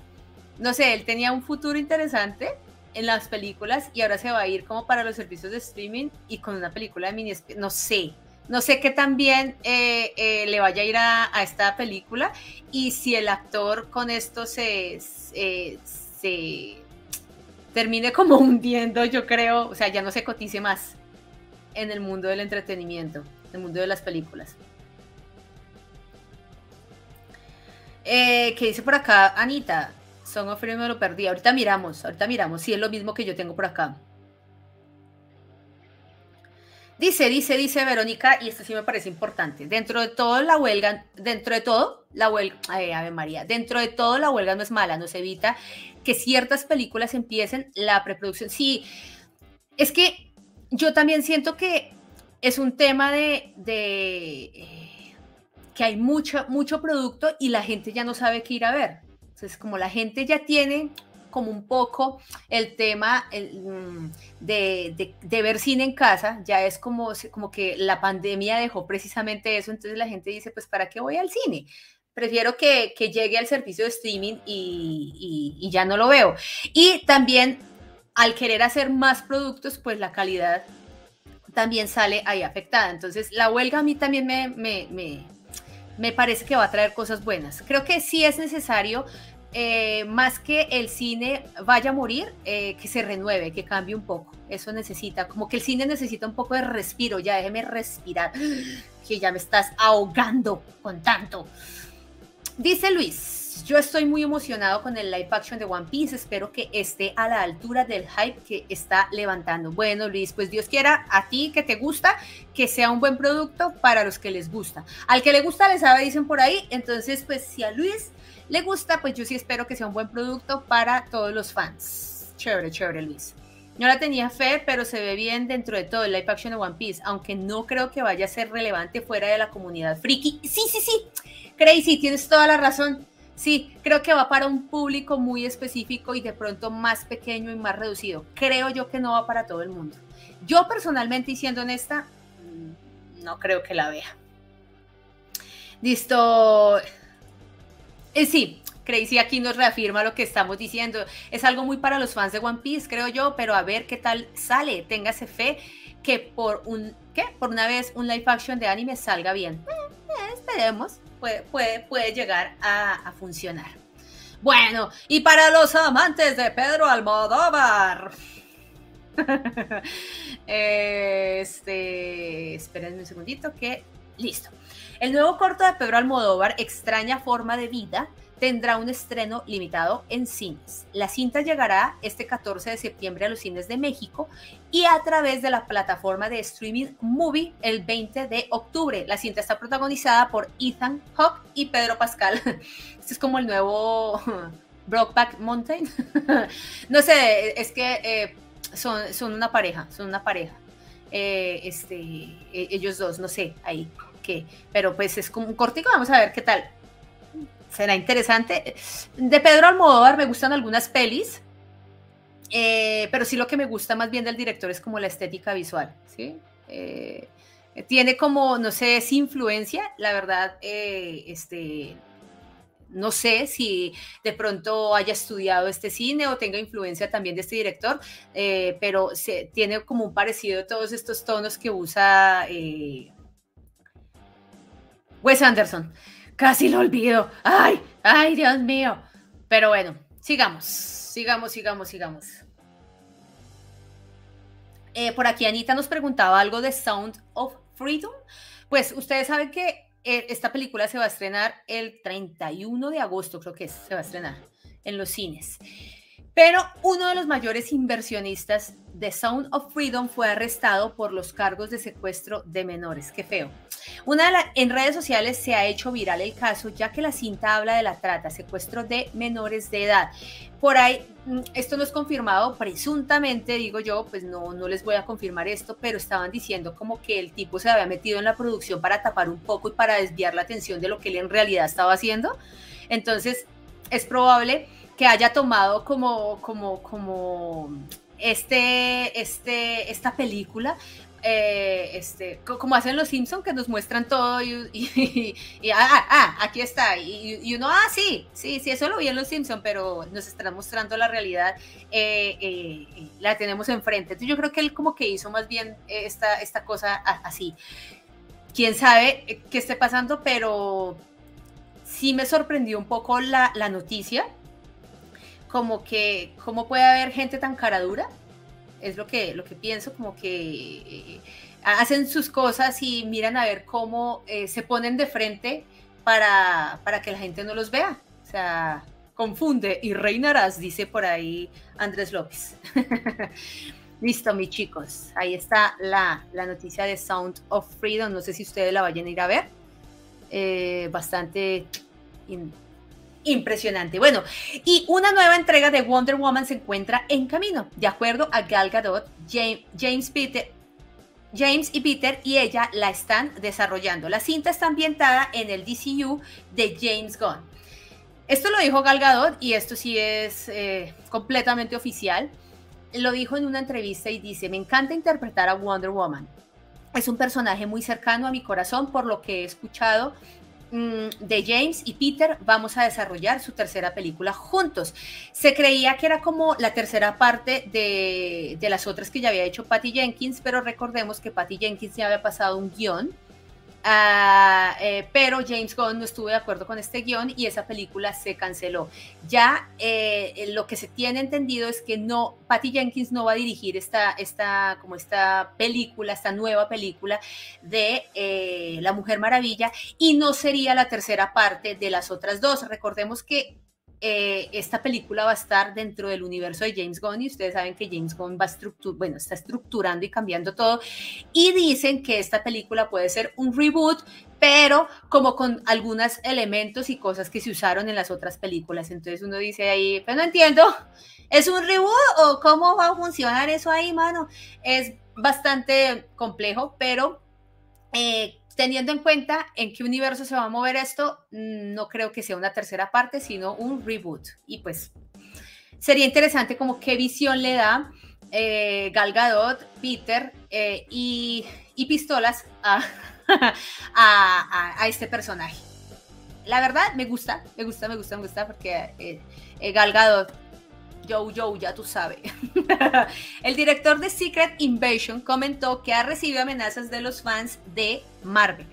no sé, él tenía un futuro interesante en las películas y ahora se va a ir como para los servicios de streaming y con una película de mini, no sé, no sé qué tan bien eh, eh, le vaya a ir a, esta película y si el actor con esto se, se termine como *laughs* hundiendo, yo creo, o sea, ya no se cotice más en el mundo del entretenimiento, en el mundo de las películas. Eh, ¿Qué dice por acá Anita? Son of me lo perdí. Ahorita miramos, ahorita miramos. Si es lo mismo que yo tengo por acá. Dice, dice, dice Verónica, y esto sí me parece importante. Dentro de todo la huelga, dentro de todo, la huelga, ay, Ave María, dentro de todo la huelga no es mala, nos evita que ciertas películas empiecen la preproducción. Sí, es que yo también siento que es un tema de, de eh, que hay mucho, mucho producto y la gente ya no sabe qué ir a ver. Entonces, como la gente ya tiene como un poco el tema mm, de, ver cine en casa, ya es como, como que la pandemia dejó precisamente eso, entonces la gente dice, pues ¿para qué voy al cine? Prefiero que, llegue al servicio de streaming y, y, ya no lo veo. Y también al querer hacer más productos, pues la calidad también sale ahí afectada. Entonces la huelga a mí también me, me, me, me parece que va a traer cosas buenas. Creo que sí es necesario eh, más que el cine vaya a morir, eh, que se renueve, que cambie un poco. Eso necesita, como que el cine necesita un poco de respiro, ya déjeme respirar, que ya me estás ahogando con tanto. Dice Luis, yo estoy muy emocionado con el live action de One Piece, espero que esté a la altura del hype que está levantando. Bueno, Luis, pues Dios quiera a ti que te gusta, que sea un buen producto para los que les gusta. Al que le gusta le sabe, dicen por ahí, entonces pues si a Luis le gusta, pues yo sí espero que sea un buen producto para todos los fans. Chévere, chévere, Luis. No la tenía fe, pero se ve bien dentro de todo el live action de One Piece, aunque no creo que vaya a ser relevante fuera de la comunidad friki. Sí, sí, sí. Crazy, tienes toda la razón. Sí, creo que va para un público muy específico y de pronto más pequeño y más reducido. Creo yo que no va para todo el mundo. Yo personalmente, y siendo honesta, mm, no creo que la vea. Listo. Eh, sí, Crazy aquí nos reafirma lo que estamos diciendo. Es algo muy para los fans de One Piece, creo yo, pero a ver qué tal sale. Téngase fe que por un ¿qué? Por una vez un live action de anime salga bien. Eh, eh, esperemos, puede, llegar a, funcionar. Bueno, y para los amantes de Pedro Almodóvar. *laughs* este, espérenme un segundito que listo. El nuevo corto de Pedro Almodóvar, Extraña Forma de Vida, tendrá un estreno limitado en cines. La cinta llegará este 14 de septiembre a los cines de México y a través de la plataforma de streaming Movie el 20 de octubre. La cinta está protagonizada por Ethan Hawke y Pedro Pascal. *laughs* Este es como el nuevo *laughs* Brokeback Mountain. *laughs* no sé, es que eh, son, una pareja, son una pareja. Eh, este, e, ellos dos, no sé, ahí pero pues es como un cortico, vamos a ver qué tal. Será interesante. De Pedro Almodóvar me gustan algunas pelis, eh, pero sí lo que me gusta más bien del director es como la estética visual, ¿sí? Eh, tiene como, no sé, es influencia, la verdad, eh, este, no sé si de pronto haya estudiado este cine o tenga influencia también de este director, pero tiene como un parecido de todos estos tonos que usa Wes Anderson. Casi lo olvido. Ay, ay, Dios mío. Pero bueno, sigamos, sigamos, sigamos, sigamos. Eh, por aquí Anita nos preguntaba algo de Sound of Freedom. Pues ustedes saben que eh, esta película se va a estrenar el 31 de agosto, creo que se va a estrenar en los cines. Pero uno de los mayores inversionistas de Sound of Freedom fue arrestado por los cargos de secuestro de menores. Qué feo. Una de en redes sociales se ha hecho viral el caso ya que la cinta habla de la trata, secuestro de menores de edad. Por ahí, mm, esto no es confirmado, presuntamente digo yo, pues no, no les voy a confirmar esto, pero estaban diciendo como que el tipo se había metido en la producción para tapar un poco y para desviar la atención de lo que él en realidad estaba haciendo. Entonces, es probable que haya tomado como, como, como este, este, esta película eh, este, como hacen los Simpsons, que nos muestran todo y, ah, ah, ah, aquí está. Y, uno, ah, sí, sí, sí, eso lo vi en los Simpsons, pero nos están mostrando la realidad, eh, eh, la tenemos enfrente. Entonces yo creo que él como que hizo más bien esta, esta cosa así. Quién sabe qué esté pasando, pero sí me sorprendió un poco la, la noticia, como que, ¿cómo puede haber gente tan cara dura? es lo que, lo que pienso, como que eh, hacen sus cosas y miran a ver cómo eh, se ponen de frente para, para que la gente no los vea. O sea, confunde y reinarás, dice por ahí Andrés López. *laughs* Listo, mis chicos. Ahí está la, la, noticia de Sound of Freedom. No sé si ustedes la vayan a ir a ver. Eh, bastante impresionante. Bueno, y una nueva entrega de Wonder Woman se encuentra en camino. De acuerdo a Gal Gadot, James, Peter, James y Peter y ella la están desarrollando. La cinta está ambientada en el DCU de James Gunn. Esto lo dijo Gal Gadot y esto sí es eh, completamente oficial. Lo dijo en una entrevista y dice, me encanta interpretar a Wonder Woman. Es un personaje muy cercano a mi corazón por lo que he escuchado de James y Peter vamos a desarrollar su tercera película juntos. Se creía que era como la tercera parte de, de las otras que ya había hecho Patty Jenkins, pero recordemos que Patty Jenkins ya había pasado un guion Ah, eh, pero James Gunn no estuvo de acuerdo con este guion y esa película se canceló. Ya eh, lo que se tiene entendido es que no, Patty Jenkins no va a dirigir esta, esta, como esta película, esta nueva película de eh, La Mujer Maravilla y no sería la tercera parte de las otras dos. Recordemos que eh, esta película va a estar dentro del universo de James Gunn y ustedes saben que James Gunn va bueno, está estructurando y cambiando todo y dicen que esta película puede ser un reboot, pero como con algunos elementos y cosas que se usaron en las otras películas. Entonces uno dice ahí, pero no entiendo, ¿es un reboot o cómo va a funcionar eso ahí, mano? Es bastante complejo, pero... Eh, teniendo en cuenta en qué universo se va a mover esto, mm, no creo que sea una tercera parte, sino un reboot. Y pues sería interesante como qué visión le da eh, Gal Gadot, Peter eh, y, pistolas *laughs* a, este personaje. La verdad, me gusta, me gusta, me gusta, me gusta, porque eh, Gal Gadot Yo, yo, ya tú sabes. *laughs* el director de Secret Invasion comentó que ha recibido amenazas de los fans de Marvel.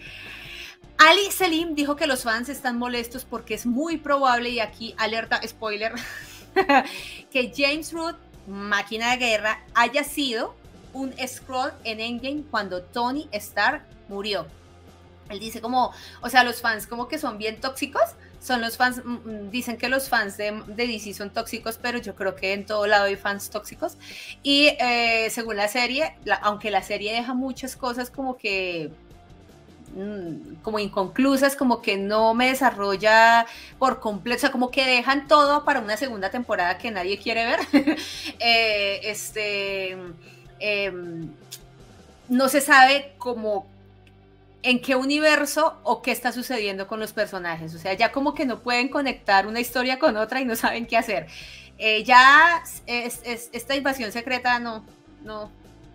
Ali Selim dijo que los fans están molestos porque es muy probable, y aquí alerta spoiler, *laughs* que James Root, máquina de guerra, haya sido un scroll en Endgame cuando Tony Stark murió. Él dice como, o sea, los fans como que son bien tóxicos, son los fans, mm, mm, dicen que los fans de, DC son tóxicos, pero yo creo que en todo lado hay fans tóxicos. Y eh, según la serie, aunque la serie deja muchas cosas como que mm, como inconclusas, como que no me desarrolla por completo, o sea, como que dejan todo para una segunda temporada que nadie quiere ver. *laughs* Eh, este, em, no se sabe cómo en qué universo o qué está sucediendo con los personajes. O sea, ya como que no pueden conectar una historia con otra y no saben qué hacer. Eh, ya es, esta invasión secreta no, no,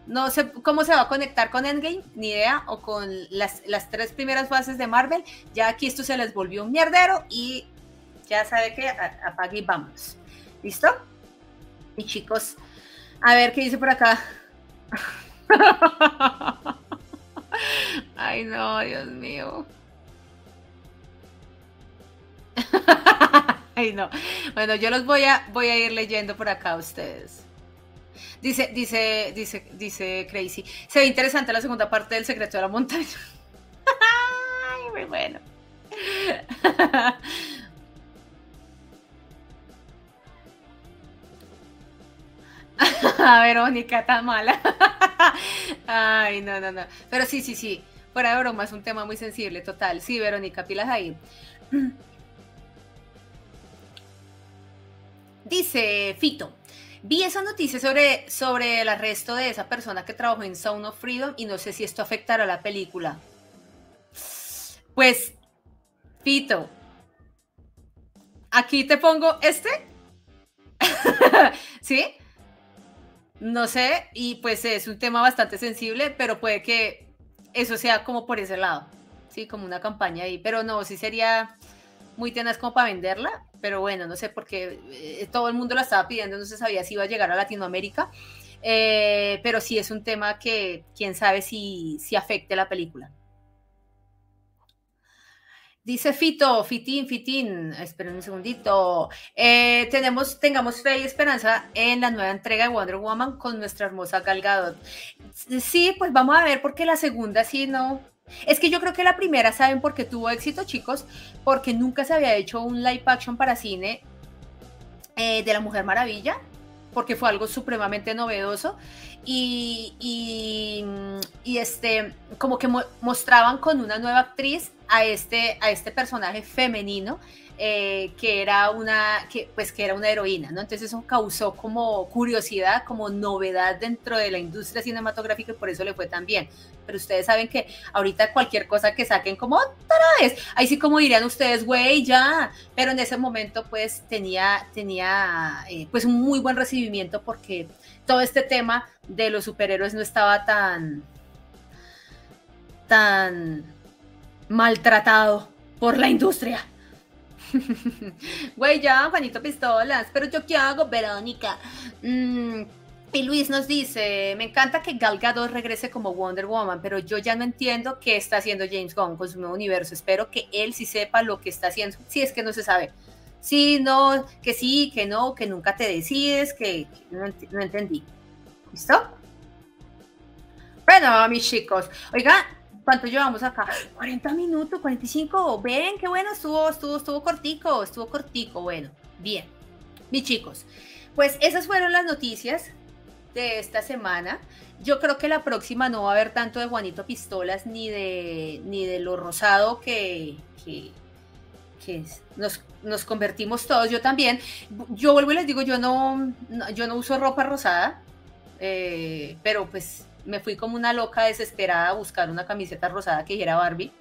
no sé cómo se va a conectar con Endgame, ni idea, o con las, tres primeras fases de Marvel. Ya aquí esto se les volvió un mierdero y ya sabe que apague y vamos. ¿Listo? Y chicos, a ver qué dice por acá. *laughs* Ay, no, Dios mío. *laughs* Ay, no. Bueno, yo los voy a, voy a ir leyendo por acá a ustedes. Dice, dice, dice, dice Crazy. Se ve interesante la segunda parte del secreto de la montaña. *laughs* Ay, muy bueno. *laughs* *laughs* Verónica tan mala. *laughs* Ay, no, no, no. Pero sí, sí, sí. Fuera de broma, es un tema muy sensible, total. Sí, Verónica, pilas ahí. *clears throat* Dice Fito. Vi esa noticia sobre, sobre el arresto de esa persona que trabajó en Sound of Freedom y no sé si esto afectará a la película. Pues, Fito, aquí te pongo este. *laughs* ¿Sí? No sé, y pues es un tema bastante sensible, pero puede que eso sea como por ese lado, sí, como una campaña ahí, pero no, sí sería muy tenaz como para venderla, pero bueno, no sé, porque eh, todo el mundo la estaba pidiendo, no se sabía si iba a llegar a Latinoamérica, eh, pero sí es un tema que quién sabe si, si afecte la película. Dice Fito, Fitín, Fitín, esperen un segundito. Eh, tenemos, tengamos fe y esperanza en la nueva entrega de Wonder Woman con nuestra hermosa Gal Gadot. Sí, pues vamos a ver porque la segunda sí no. Es que yo creo que la primera, ¿saben por qué tuvo éxito, chicos? Porque nunca se había hecho un live action para cine eh, de la Mujer Maravilla, porque fue algo supremamente novedoso. Y, y, este, como que mostraban con una nueva actriz a este, a este personaje femenino eh, que era una que pues que era una heroína no entonces eso causó como curiosidad como novedad dentro de la industria cinematográfica y por eso le fue tan bien. Pero ustedes saben que ahorita cualquier cosa que saquen como otra vez ahí sí como dirían ustedes güey ya pero en ese momento pues tenía tenía eh, pues un muy buen recibimiento porque todo este tema de los superhéroes no estaba tan tan maltratado por la industria. *laughs* Güey, ya, Juanito Pistolas, pero yo qué hago, Verónica. Mm, y Luis nos dice, me encanta que Gal Gadot regrese como Wonder Woman, pero yo ya no entiendo qué está haciendo James Gunn con su nuevo universo. Espero que él sí sepa lo que está haciendo. Si es que no se sabe. Sí, no, que sí, que no, que nunca te decides, que, no, no entendí. ¿Listo? Bueno, mis chicos, oiga, ¿Cuánto llevamos acá? 40 minutos, 45. Ven, qué bueno estuvo, estuvo, estuvo cortico, estuvo cortico. Bueno, bien. Mis chicos, pues esas fueron las noticias de esta semana. Yo creo que la próxima no va a haber tanto de Juanito Pistolas ni de, ni de lo rosado que, que, nos, nos, convertimos todos. Yo también. Yo vuelvo y les digo, yo no, yo no uso ropa rosada, eh, pero pues me fui como una loca desesperada a buscar una camiseta rosada que dijera Barbie.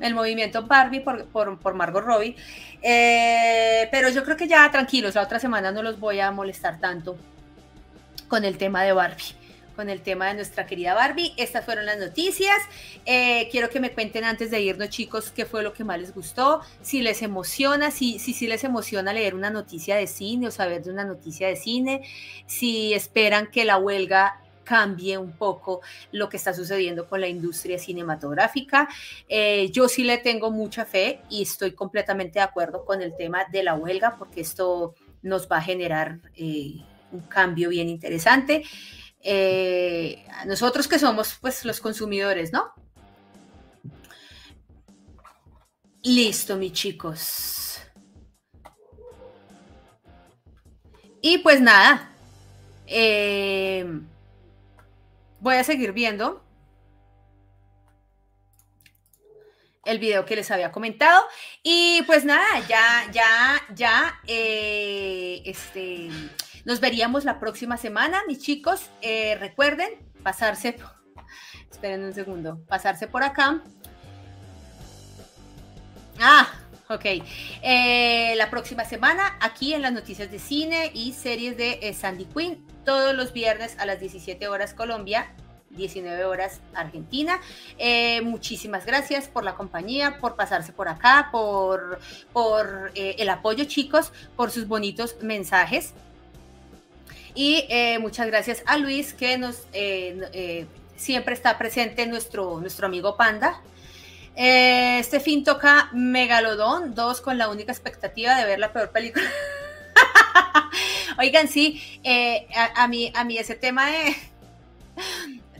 El movimiento Barbie por, por, Margot Robbie. Eh, pero yo creo que ya tranquilos, la otra semana no los voy a molestar tanto con el tema de Barbie con el tema de nuestra querida Barbie. Estas fueron las noticias. Eh, quiero que me cuenten antes de irnos, chicos, qué fue lo que más les gustó, si les emociona, si, si, si les emociona leer una noticia de cine o saber de una noticia de cine, si esperan que la huelga cambie un poco lo que está sucediendo con la industria cinematográfica. Eh, yo sí le tengo mucha fe y estoy completamente de acuerdo con el tema de la huelga porque esto nos va a generar eh, un cambio bien interesante. Eh, nosotros que somos pues los consumidores, ¿no? Listo, mis chicos. Y pues nada, voy a seguir viendo el video que les había comentado. Y pues nada, ya, ya, ya, eh, este, nos veríamos la próxima semana, mis chicos. Eh, recuerden pasarse, esperen un segundo, pasarse por acá. Ah, ok. Eh, la próxima semana, aquí en las noticias de cine y series de Sandy Quinn, todos los viernes a las 17 horas Colombia, 19 horas Argentina. Eh, muchísimas gracias por la compañía, por pasarse por acá, por, por eh, el apoyo chicos, por sus bonitos mensajes. Y eh, muchas gracias a Luis que nos siempre está presente nuestro, nuestro amigo Panda. Este fin toca Megalodón 2 con la única expectativa de ver la peor película. *laughs* Oigan, sí, eh, a, mí, a mí ese tema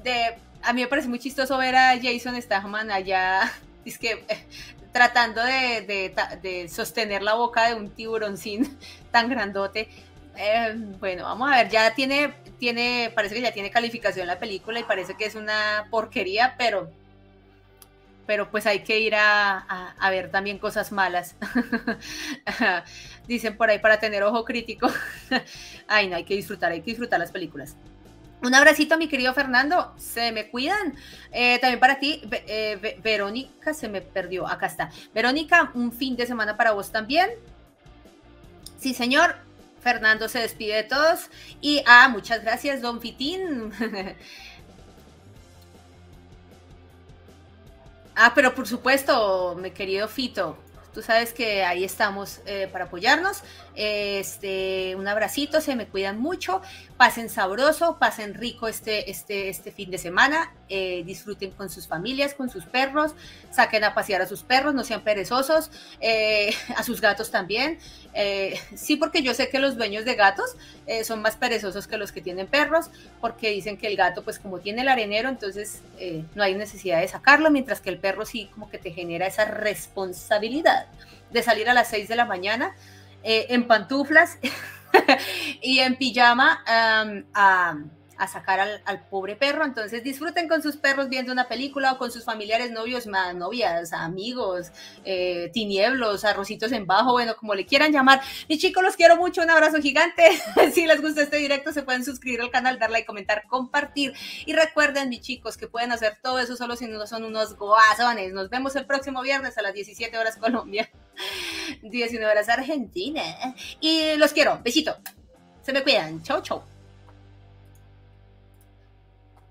de, A mí me parece muy chistoso ver a Jason Statham allá, es que tratando de, sostener la boca de un tiburón sin tan grandote. Eh, bueno, vamos a ver, ya tiene, tiene, parece que ya tiene calificación la película y parece que es una porquería, pero pero pues hay que ir a, ver también cosas malas. *laughs* Dicen por ahí para tener ojo crítico. *laughs* Ay, no, hay que disfrutar, hay que disfrutar las películas. Un abracito, mi querido Fernando. Se me cuidan. Eh, también para ti, eh, Verónica, se me perdió. Acá está. Verónica, un fin de semana para vos también. Sí, señor. Fernando se despide de todos. Y ah, muchas gracias, don Fitín. *laughs* ah, pero por supuesto, mi querido Fito, tú sabes que ahí estamos eh, para apoyarnos. Este, un abracito, se me cuidan mucho, pasen sabroso, pasen rico este, este, este fin de semana, eh, disfruten con sus familias, con sus perros, saquen a pasear a sus perros, no sean perezosos, eh, *laughs* a sus gatos también. Eh, sí, porque yo sé que los dueños de gatos son más perezosos que los que tienen perros, porque dicen que el gato, pues como tiene el arenero, entonces no hay necesidad de sacarlo, mientras que el perro sí como que te genera esa responsabilidad de salir a las 6 de la mañana en pantuflas *laughs* y en pijama a, sacar al, pobre perro. Entonces disfruten con sus perros viendo una película o con sus familiares, novios, novias, amigos, eh, tinieblos, arrocitos en bajo, bueno, como le quieran llamar. Mis chicos, los quiero mucho, un abrazo gigante. *laughs* si les gusta este directo, se pueden suscribir al canal, darle like, comentar, compartir. Y recuerden, mis chicos, que pueden hacer todo eso solo si no son unos guasones. Nos vemos el próximo viernes a las 17 horas Colombia. *laughs* 19 horas Argentina. Y los quiero. Besito. Se me cuidan. Chau, chau.